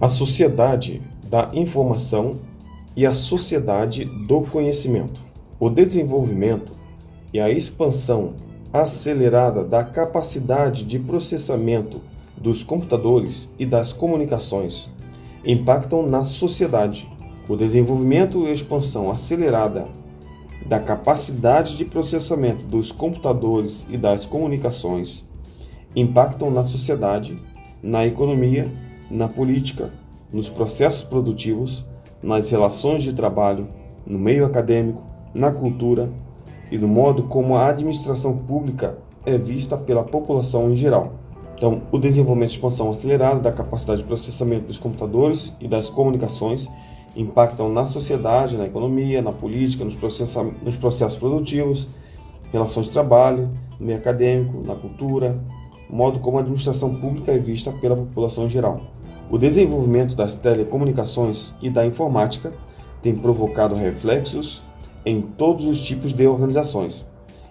A sociedade da informação e a sociedade do conhecimento. O desenvolvimento e a expansão acelerada da capacidade de processamento dos computadores e das comunicações impactam na sociedade. O desenvolvimento e expansão acelerada da capacidade de processamento dos computadores e das comunicações impactam na sociedade, na economia, na política, nos processos produtivos, nas relações de trabalho, no meio acadêmico, na cultura e no modo como a administração pública é vista pela população em geral. Então, o desenvolvimento e expansão acelerada da capacidade de processamento dos computadores e das comunicações impactam na sociedade, na economia, na política, nos, nos processos produtivos, relações de trabalho, no meio acadêmico, na cultura, modo como a administração pública é vista pela população em geral. O desenvolvimento das telecomunicações e da informática tem provocado reflexos em todos os tipos de organizações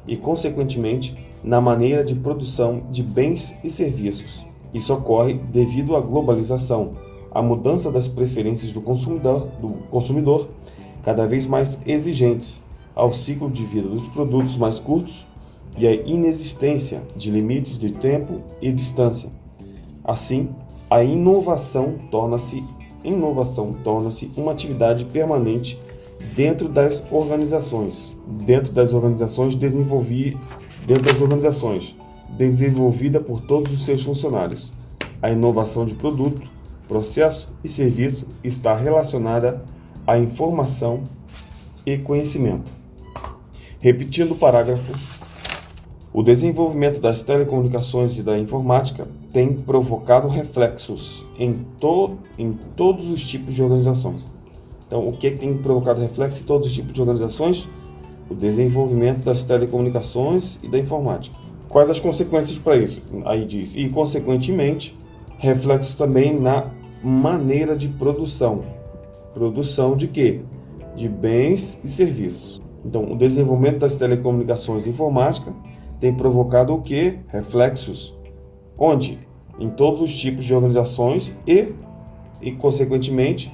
e, consequentemente, na maneira de produção de bens e serviços. Isso ocorre devido à globalização, à mudança das preferências do consumidor, do consumidor cada vez mais exigentes, ao ciclo de vida dos produtos mais curtos e à inexistência de limites de tempo e distância. Assim, a inovação torna-se inovação torna-se uma atividade permanente dentro das organizações, dentro das organizações desenvolver dentro das organizações, desenvolvida por todos os seus funcionários. A inovação de produto, processo e serviço está relacionada à informação e conhecimento. Repetindo o parágrafo, o desenvolvimento das telecomunicações e da informática tem provocado reflexos em, to em todos os tipos de organizações. Então, o que, tem provocado reflexos em todos os tipos de organizações? o desenvolvimento das telecomunicações e da informática. Quais as consequências para isso? Aí diz, e consequentemente, reflexos também na maneira de produção. Produção de quê? De bens e serviços. Então, o desenvolvimento das telecomunicações e informática tem provocado o que? Reflexos. Onde? Em todos os tipos de organizações e, e consequentemente,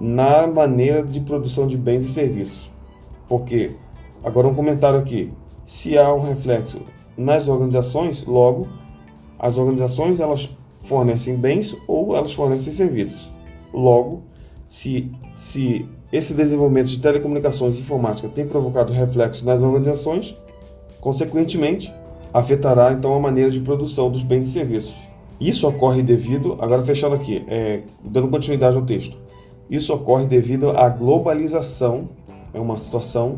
na maneira de produção de bens e serviços. Porque Agora um comentário aqui. Se há um reflexo nas organizações, logo as organizações elas fornecem bens ou elas fornecem serviços. Logo, se, se esse desenvolvimento de telecomunicações e informática tem provocado reflexo nas organizações, consequentemente, afetará então a maneira de produção dos bens e serviços. Isso ocorre devido, agora fechando aqui, é, dando continuidade ao texto, isso ocorre devido à globalização, é uma situação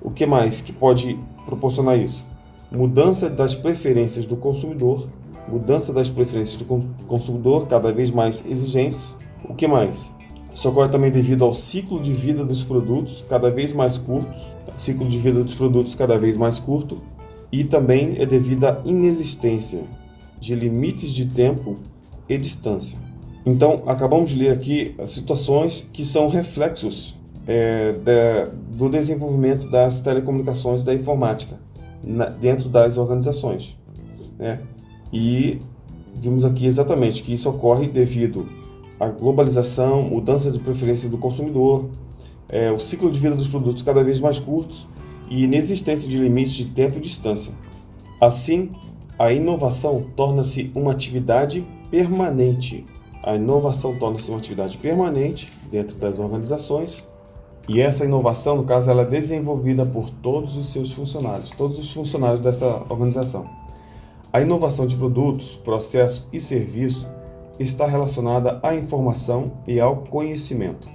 o que mais que pode proporcionar isso? Mudança das preferências do consumidor, mudança das preferências do consumidor cada vez mais exigentes. O que mais? Isso ocorre também devido ao ciclo de vida dos produtos cada vez mais curto, ciclo de vida dos produtos cada vez mais curto, e também é devido à inexistência de limites de tempo e distância. Então, acabamos de ler aqui as situações que são reflexos é, do desenvolvimento das telecomunicações da informática na, dentro das organizações. Né? E vimos aqui exatamente que isso ocorre devido à globalização, mudança de preferência do consumidor, é, o ciclo de vida dos produtos cada vez mais curtos e inexistência de limites de tempo e distância. Assim, a inovação torna-se uma atividade permanente. A inovação torna-se uma atividade permanente dentro das organizações e essa inovação, no caso, ela é desenvolvida por todos os seus funcionários, todos os funcionários dessa organização. A inovação de produtos, processo e serviço está relacionada à informação e ao conhecimento.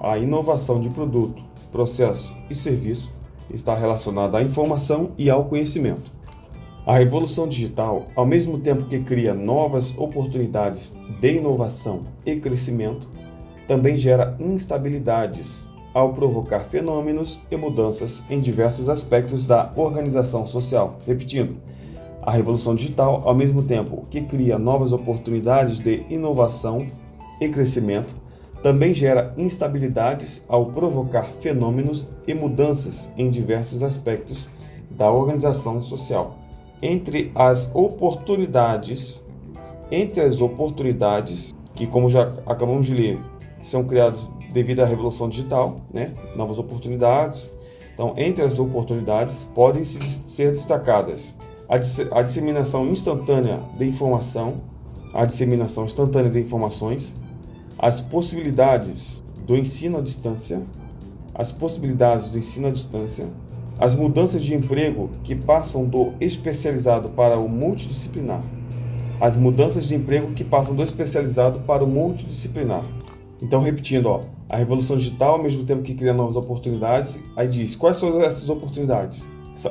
A inovação de produto, processo e serviço está relacionada à informação e ao conhecimento. A revolução digital, ao mesmo tempo que cria novas oportunidades de inovação e crescimento, também gera instabilidades ao provocar fenômenos e mudanças em diversos aspectos da organização social. Repetindo, a revolução digital, ao mesmo tempo que cria novas oportunidades de inovação e crescimento, também gera instabilidades ao provocar fenômenos e mudanças em diversos aspectos da organização social. Entre as oportunidades, entre as oportunidades que, como já acabamos de ler, são criados devido à revolução digital, né? novas oportunidades. Então, entre as oportunidades, podem ser destacadas a disseminação instantânea de informação, a disseminação instantânea de informações, as possibilidades do ensino à distância, as possibilidades do ensino à distância, as mudanças de emprego que passam do especializado para o multidisciplinar, as mudanças de emprego que passam do especializado para o multidisciplinar. Então, repetindo, ó, a revolução digital, ao mesmo tempo que cria novas oportunidades, aí diz quais são essas oportunidades?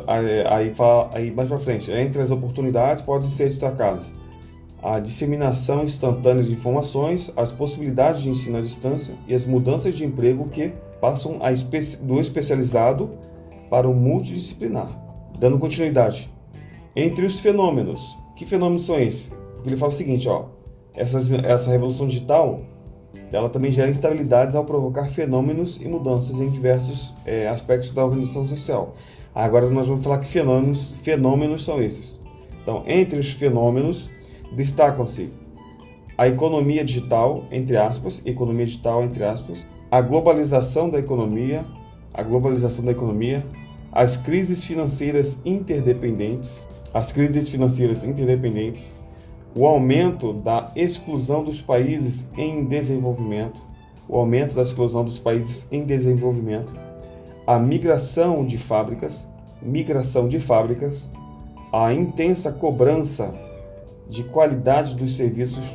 Aí, aí mais para frente, entre as oportunidades podem ser destacadas a disseminação instantânea de informações, as possibilidades de ensino à distância e as mudanças de emprego que passam do especializado para o multidisciplinar. Dando continuidade. Entre os fenômenos, que fenômenos são esses? Porque ele fala o seguinte, ó, essa, essa revolução digital ela também gera instabilidades ao provocar fenômenos e mudanças em diversos é, aspectos da organização social. Agora nós vamos falar que fenômenos, fenômenos são esses. Então, entre os fenômenos destacam-se a economia digital, entre aspas, economia digital, entre aspas, a globalização da economia, a globalização da economia, as crises financeiras interdependentes, as crises financeiras interdependentes, o aumento da exclusão dos países em desenvolvimento, o aumento da exclusão dos países em desenvolvimento, a migração de fábricas, migração de fábricas, a intensa cobrança de qualidade dos serviços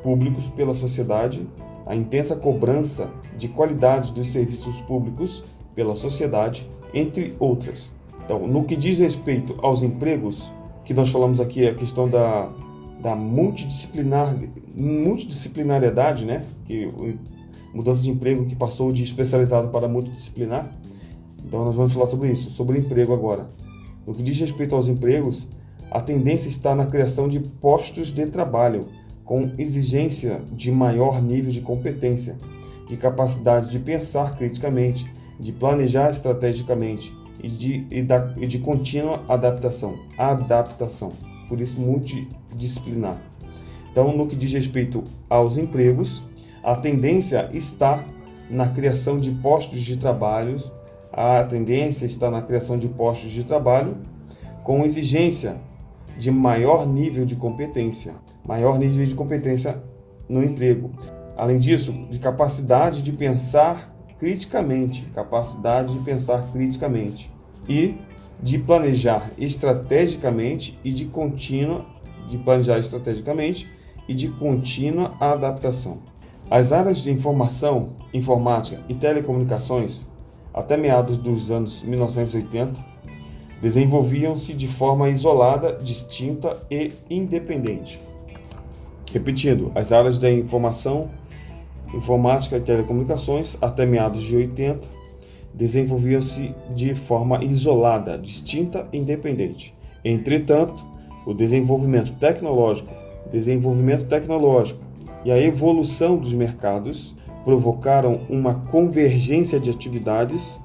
públicos pela sociedade, a intensa cobrança de qualidade dos serviços públicos pela sociedade, entre outras. Então, no que diz respeito aos empregos, que nós falamos aqui a questão da, da multidisciplinar, multidisciplinariedade, né? Que mudança de emprego que passou de especializado para multidisciplinar. Então nós vamos falar sobre isso, sobre emprego agora. No que diz respeito aos empregos, a tendência está na criação de postos de trabalho com exigência de maior nível de competência, de capacidade de pensar criticamente, de planejar estrategicamente e de, e da, e de contínua adaptação. Adaptação. Por isso, multidisciplinar. Então, no que diz respeito aos empregos, a tendência está na criação de postos de trabalho a tendência está na criação de postos de trabalho com exigência de maior nível de competência, maior nível de competência no emprego. Além disso, de capacidade de pensar criticamente, capacidade de pensar criticamente e de planejar estrategicamente e de contínua de planejar estrategicamente e de contínua adaptação. As áreas de informação, informática e telecomunicações até meados dos anos 1980, desenvolviam-se de forma isolada, distinta e independente. Repetindo, as áreas da informação, informática e telecomunicações, até meados de 80, desenvolviam-se de forma isolada, distinta e independente. Entretanto, o desenvolvimento tecnológico, desenvolvimento tecnológico e a evolução dos mercados provocaram uma convergência de atividades,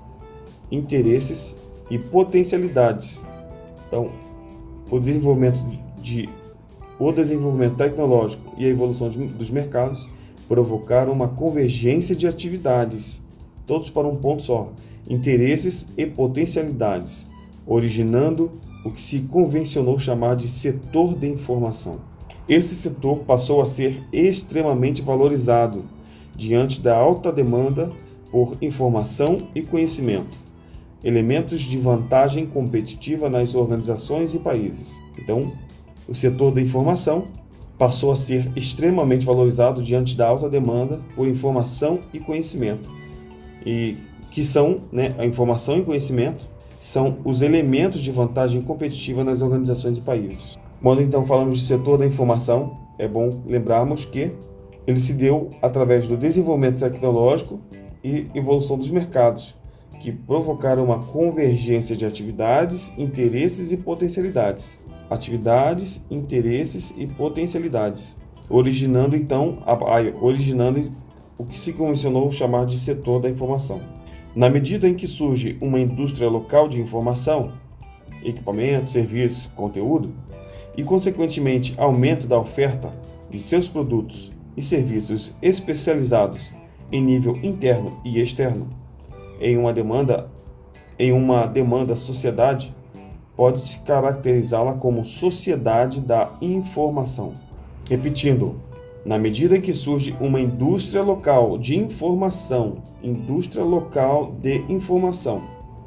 interesses e potencialidades. Então, o desenvolvimento de o desenvolvimento tecnológico e a evolução de, dos mercados provocaram uma convergência de atividades, todos para um ponto só, interesses e potencialidades, originando o que se convencionou chamar de setor de informação. Esse setor passou a ser extremamente valorizado diante da alta demanda por informação e conhecimento, elementos de vantagem competitiva nas organizações e países. Então, o setor da informação passou a ser extremamente valorizado diante da alta demanda por informação e conhecimento, e que são, né, a informação e conhecimento são os elementos de vantagem competitiva nas organizações e países. Quando então falamos de setor da informação, é bom lembrarmos que ele se deu através do desenvolvimento tecnológico e evolução dos mercados, que provocaram uma convergência de atividades, interesses e potencialidades. Atividades, interesses e potencialidades, originando então a, a, originando o que se convencionou chamar de setor da informação. Na medida em que surge uma indústria local de informação, equipamento, serviços, conteúdo, e consequentemente aumento da oferta de seus produtos e serviços especializados em nível interno e externo, em uma demanda em uma demanda sociedade, pode-se caracterizá-la como sociedade da informação. Repetindo, na medida em que surge uma indústria local de informação, indústria local de informação,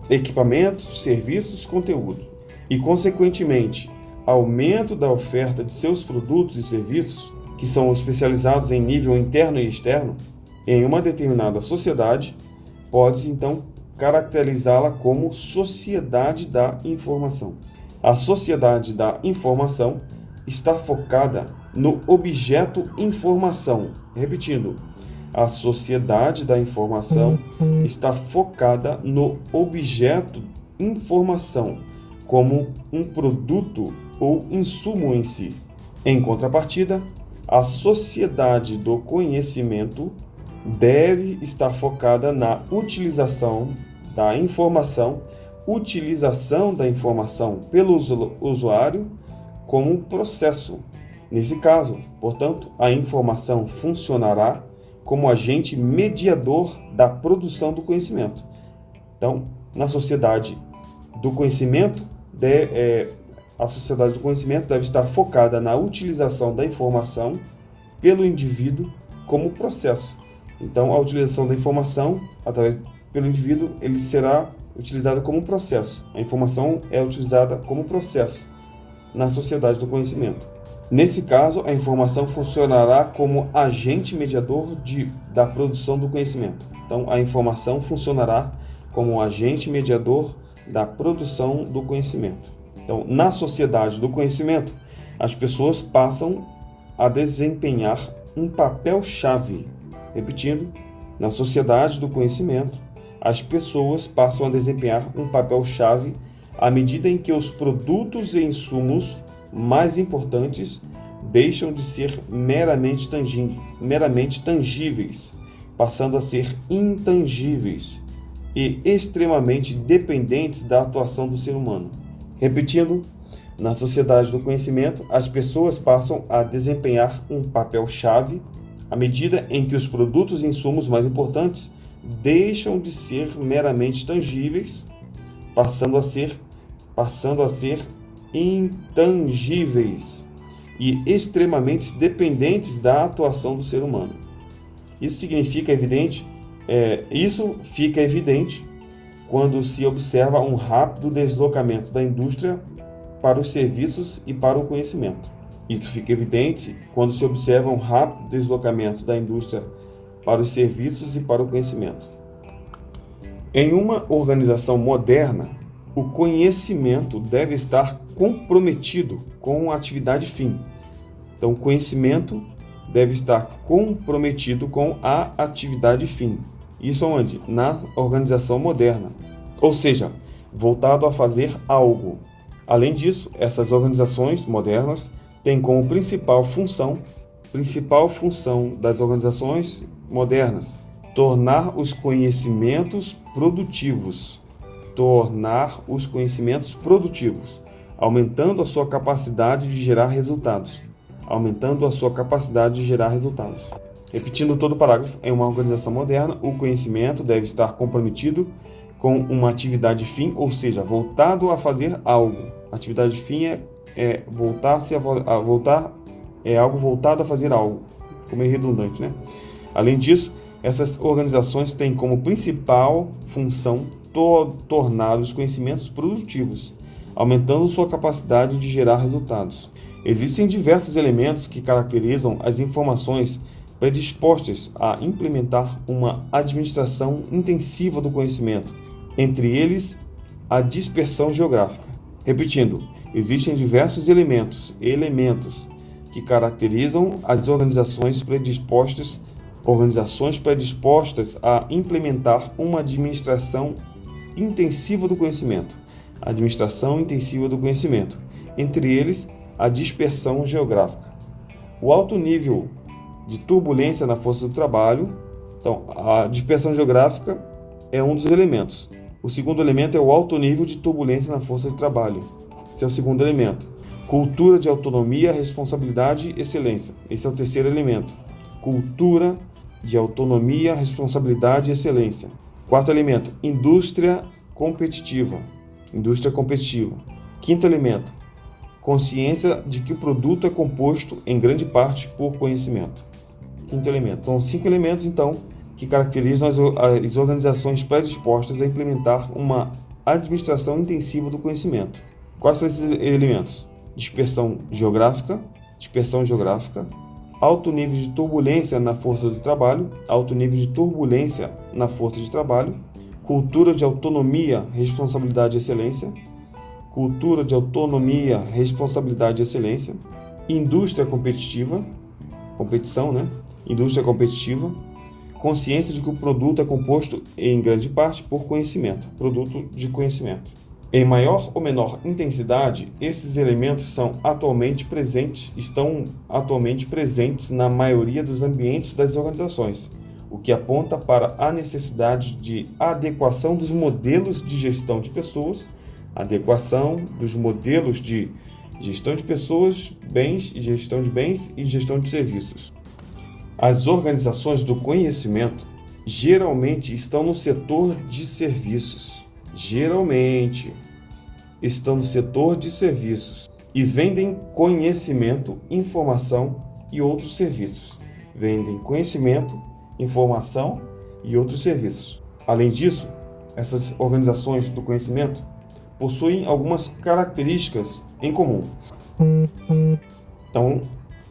equipamentos, serviços, conteúdo, e consequentemente aumento da oferta de seus produtos e serviços, que são especializados em nível interno e externo, em uma determinada sociedade, pode-se então caracterizá-la como sociedade da informação. A sociedade da informação está focada no objeto informação. Repetindo, a sociedade da informação está focada no objeto informação como um produto ou insumo em si. Em contrapartida, a sociedade do conhecimento deve estar focada na utilização da informação, utilização da informação pelo usuário como processo. Nesse caso, portanto, a informação funcionará como agente mediador da produção do conhecimento. Então, na sociedade do conhecimento, de, é, a sociedade do conhecimento deve estar focada na utilização da informação pelo indivíduo como processo. Então, a utilização da informação através pelo indivíduo ele será utilizada como processo. A informação é utilizada como processo na sociedade do conhecimento. Nesse caso, a informação funcionará como agente mediador de, da produção do conhecimento. Então, a informação funcionará como agente mediador da produção do conhecimento. Então, na sociedade do conhecimento, as pessoas passam a desempenhar um papel-chave. Repetindo, na sociedade do conhecimento, as pessoas passam a desempenhar um papel-chave à medida em que os produtos e insumos mais importantes deixam de ser meramente, meramente tangíveis, passando a ser intangíveis e extremamente dependentes da atuação do ser humano. Repetindo, na sociedade do conhecimento, as pessoas passam a desempenhar um papel-chave à medida em que os produtos e insumos mais importantes deixam de ser meramente tangíveis, passando a ser passando a ser intangíveis e extremamente dependentes da atuação do ser humano. Isso significa evidente, é, isso fica evidente quando se observa um rápido deslocamento da indústria para os serviços e para o conhecimento. Isso fica evidente quando se observa um rápido deslocamento da indústria para os serviços e para o conhecimento. Em uma organização moderna, o conhecimento deve estar comprometido com a atividade fim. Então, o conhecimento deve estar comprometido com a atividade fim. Isso onde? Na organização moderna. Ou seja, voltado a fazer algo. Além disso, essas organizações modernas têm como principal função, principal função das organizações modernas. Tornar os conhecimentos produtivos. Tornar os conhecimentos produtivos, aumentando a sua capacidade de gerar resultados. Aumentando a sua capacidade de gerar resultados. Repetindo todo o parágrafo, em uma organização moderna, o conhecimento deve estar comprometido com uma atividade fim, ou seja, voltado a fazer algo. Atividade fim é, é voltar-se a, a voltar é algo voltado a fazer algo. Ficou meio redundante, né? Além disso, essas organizações têm como principal função to tornar os conhecimentos produtivos, aumentando sua capacidade de gerar resultados. Existem diversos elementos que caracterizam as informações predispostas a implementar uma administração intensiva do conhecimento, entre eles a dispersão geográfica. Repetindo, existem diversos elementos, elementos que caracterizam as organizações predispostas organizações predispostas a implementar uma administração intensiva do conhecimento, administração intensiva do conhecimento, entre eles a dispersão geográfica. O alto nível de turbulência na força do trabalho, então a dispersão geográfica é um dos elementos. O segundo elemento é o alto nível de turbulência na força de trabalho. Esse é o segundo elemento. Cultura de autonomia, responsabilidade e excelência. Esse é o terceiro elemento. cultura de autonomia, responsabilidade e excelência. Quarto elemento, indústria competitiva. Indústria competitiva. Quinto elemento, consciência de que o produto é composto em grande parte por conhecimento. Quinto elemento. São cinco elementos, então, que caracterizam as, as organizações predispostas a implementar uma administração intensiva do conhecimento. Quais são esses elementos? Dispersão geográfica, dispersão geográfica, alto nível de turbulência na força de trabalho, alto nível de turbulência na força de trabalho, cultura de autonomia, responsabilidade e excelência, cultura de autonomia, responsabilidade e excelência, indústria competitiva, competição, né? Indústria competitiva, consciência de que o produto é composto em grande parte por conhecimento, produto de conhecimento. Em maior ou menor intensidade, esses elementos são atualmente presentes, estão atualmente presentes na maioria dos ambientes das organizações, o que aponta para a necessidade de adequação dos modelos de gestão de pessoas, adequação dos modelos de gestão de pessoas, bens, gestão de bens e gestão de serviços. As organizações do conhecimento geralmente estão no setor de serviços geralmente estão no setor de serviços e vendem conhecimento, informação e outros serviços. Vendem conhecimento, informação e outros serviços. Além disso, essas organizações do conhecimento possuem algumas características em comum. Então,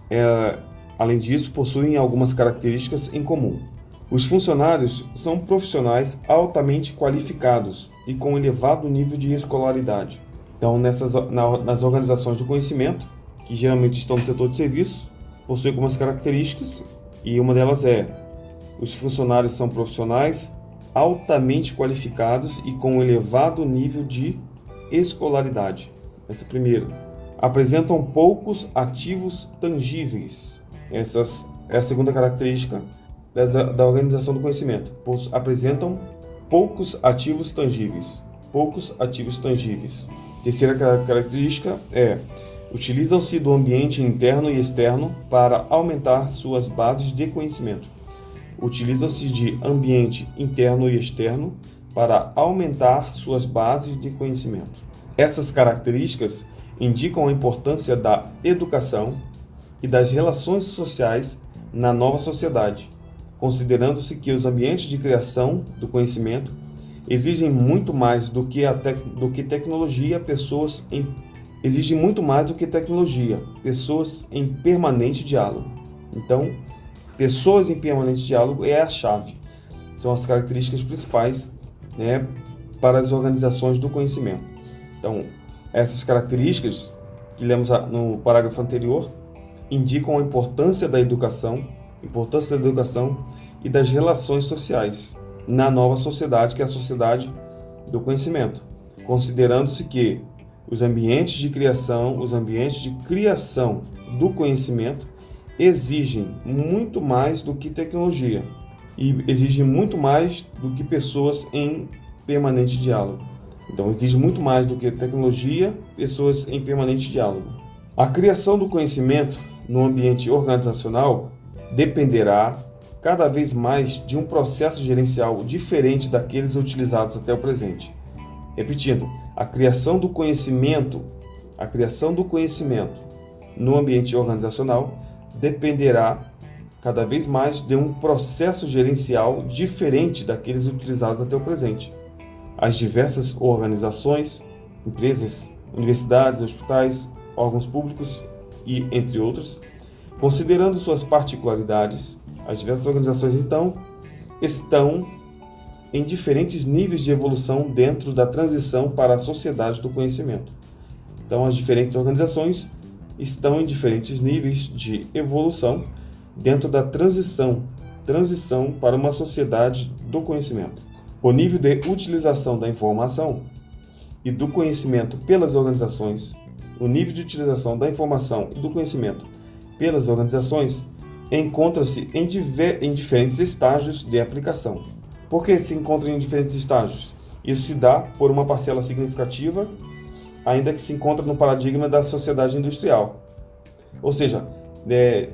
é, além disso, possuem algumas características em comum. Os funcionários são profissionais altamente qualificados e com elevado nível de escolaridade. Então, nessas, na, nas organizações de conhecimento, que geralmente estão no setor de serviços, possuem algumas características e uma delas é os funcionários são profissionais altamente qualificados e com elevado nível de escolaridade. Essa é primeira. Apresentam poucos ativos tangíveis. Essas é a segunda característica da organização do conhecimento. Apresentam poucos ativos tangíveis. Poucos ativos tangíveis. Terceira característica é utilizam-se do ambiente interno e externo para aumentar suas bases de conhecimento. Utilizam-se de ambiente interno e externo para aumentar suas bases de conhecimento. Essas características indicam a importância da educação e das relações sociais na nova sociedade considerando-se que os ambientes de criação do conhecimento exigem muito mais do que, a tec do que tecnologia, pessoas em exigem muito mais do que tecnologia, pessoas em permanente diálogo. Então, pessoas em permanente diálogo é a chave. São as características principais né, para as organizações do conhecimento. Então, essas características que lemos no parágrafo anterior indicam a importância da educação importância da educação e das relações sociais na nova sociedade, que é a sociedade do conhecimento, considerando-se que os ambientes de criação, os ambientes de criação do conhecimento exigem muito mais do que tecnologia e exigem muito mais do que pessoas em permanente diálogo. Então, exige muito mais do que tecnologia, pessoas em permanente diálogo. A criação do conhecimento no ambiente organizacional dependerá cada vez mais de um processo gerencial diferente daqueles utilizados até o presente. Repetindo, a criação do conhecimento, a criação do conhecimento no ambiente organizacional dependerá cada vez mais de um processo gerencial diferente daqueles utilizados até o presente. As diversas organizações, empresas, universidades, hospitais, órgãos públicos e entre outros Considerando suas particularidades, as diversas organizações então estão em diferentes níveis de evolução dentro da transição para a sociedade do conhecimento. Então, as diferentes organizações estão em diferentes níveis de evolução dentro da transição, transição para uma sociedade do conhecimento. O nível de utilização da informação e do conhecimento pelas organizações, o nível de utilização da informação e do conhecimento pelas organizações encontram-se em, em, diferentes estágios de aplicação. Por que se encontram em diferentes estágios? Isso se dá por uma parcela significativa, ainda que se encontra no paradigma da sociedade industrial. Ou seja, é,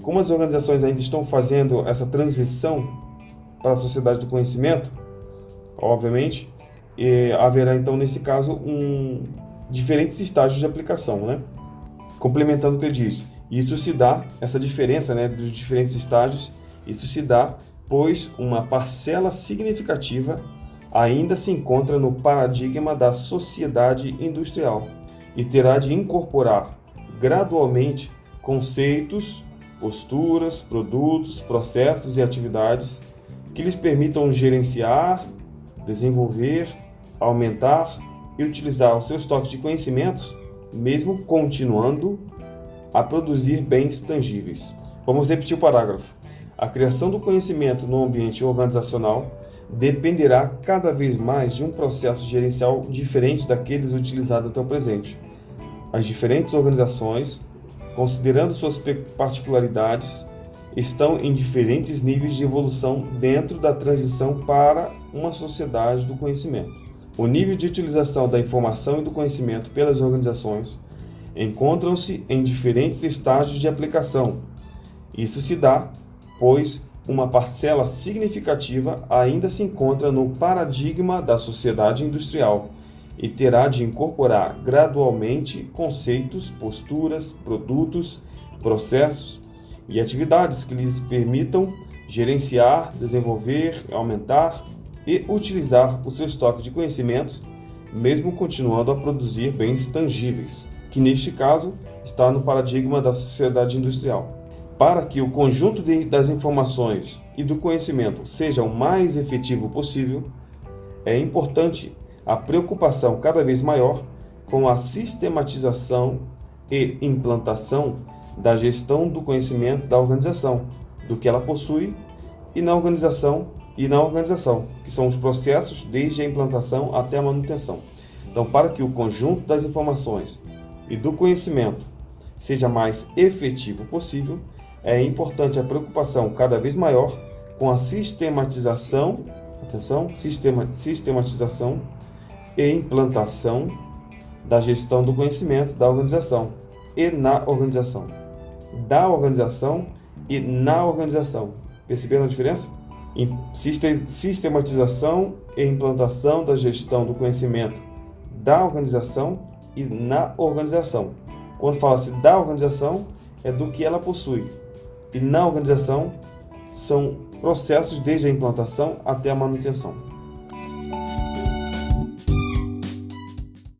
como as organizações ainda estão fazendo essa transição para a sociedade do conhecimento, obviamente, haverá então nesse caso um diferentes estágios de aplicação, né? Complementando o que eu disse, isso se dá essa diferença, né, dos diferentes estágios, isso se dá pois uma parcela significativa ainda se encontra no paradigma da sociedade industrial e terá de incorporar gradualmente conceitos, posturas, produtos, processos e atividades que lhes permitam gerenciar, desenvolver, aumentar e utilizar os seus toques de conhecimentos, mesmo continuando a produzir bens tangíveis. Vamos repetir o parágrafo. A criação do conhecimento no ambiente organizacional dependerá cada vez mais de um processo gerencial diferente daqueles utilizados até o presente. As diferentes organizações, considerando suas particularidades, estão em diferentes níveis de evolução dentro da transição para uma sociedade do conhecimento. O nível de utilização da informação e do conhecimento pelas organizações encontram-se em diferentes estágios de aplicação. Isso se dá pois uma parcela significativa ainda se encontra no paradigma da sociedade industrial e terá de incorporar gradualmente conceitos, posturas, produtos, processos e atividades que lhes permitam gerenciar, desenvolver, aumentar e utilizar o seu estoque de conhecimentos, mesmo continuando a produzir bens tangíveis, que neste caso está no paradigma da sociedade industrial. Para que o conjunto de, das informações e do conhecimento seja o mais efetivo possível, é importante a preocupação cada vez maior com a sistematização e implantação da gestão do conhecimento da organização, do que ela possui e na organização e na organização, que são os processos desde a implantação até a manutenção. Então, para que o conjunto das informações e do conhecimento seja mais efetivo possível, é importante a preocupação cada vez maior com a sistematização, atenção, sistema, sistematização e implantação da gestão do conhecimento da organização e na organização. Da organização e na organização. Perceberam a diferença? Sistematização e implantação da gestão do conhecimento da organização e na organização. Quando fala-se da organização, é do que ela possui, e na organização são processos desde a implantação até a manutenção.